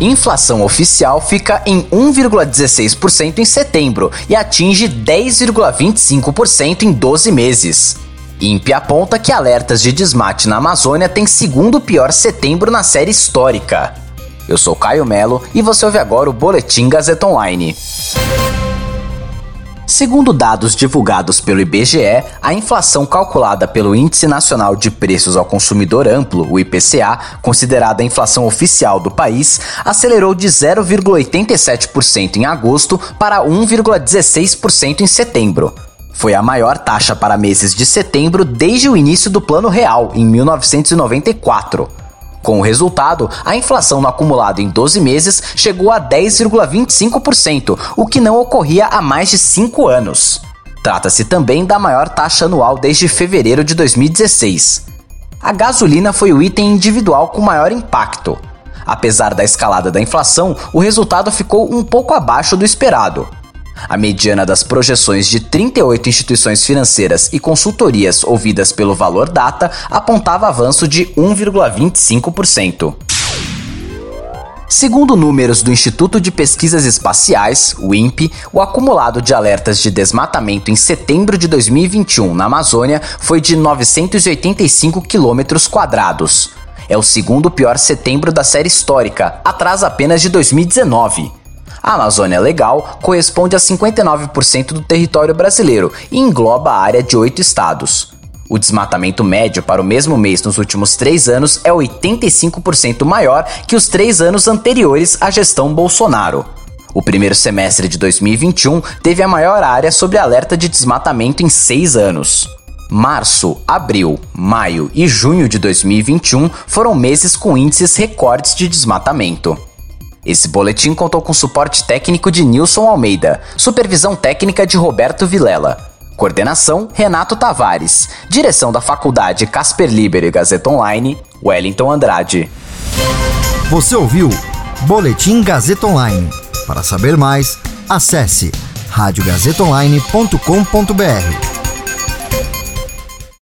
Inflação oficial fica em 1,16% em setembro e atinge 10,25% em 12 meses. INPE aponta que alertas de desmate na Amazônia têm segundo pior setembro na série histórica. Eu sou Caio Melo e você ouve agora o Boletim Gazeta Online. Segundo dados divulgados pelo IBGE, a inflação calculada pelo Índice Nacional de Preços ao Consumidor Amplo, o IPCA, considerada a inflação oficial do país, acelerou de 0,87% em agosto para 1,16% em setembro. Foi a maior taxa para meses de setembro desde o início do Plano Real, em 1994. Com o resultado, a inflação no acumulado em 12 meses chegou a 10,25%, o que não ocorria há mais de 5 anos. Trata-se também da maior taxa anual desde fevereiro de 2016. A gasolina foi o item individual com maior impacto. Apesar da escalada da inflação, o resultado ficou um pouco abaixo do esperado. A mediana das projeções de 38 instituições financeiras e consultorias ouvidas pelo Valor Data apontava avanço de 1,25%. Segundo números do Instituto de Pesquisas Espaciais, o INPE, o acumulado de alertas de desmatamento em setembro de 2021 na Amazônia foi de 985 quilômetros quadrados. É o segundo pior setembro da série histórica, atrás apenas de 2019. A Amazônia Legal corresponde a 59% do território brasileiro e engloba a área de oito estados. O desmatamento médio para o mesmo mês nos últimos três anos é 85% maior que os três anos anteriores à gestão Bolsonaro. O primeiro semestre de 2021 teve a maior área sobre alerta de desmatamento em seis anos. Março, abril, maio e junho de 2021 foram meses com índices recordes de desmatamento. Esse boletim contou com suporte técnico de Nilson Almeida, supervisão técnica de Roberto Vilela. Coordenação: Renato Tavares. Direção da Faculdade Casper Libero e Gazeta Online, Wellington Andrade. Você ouviu Boletim Gazeta Online. Para saber mais, acesse radiogazetaonline.com.br.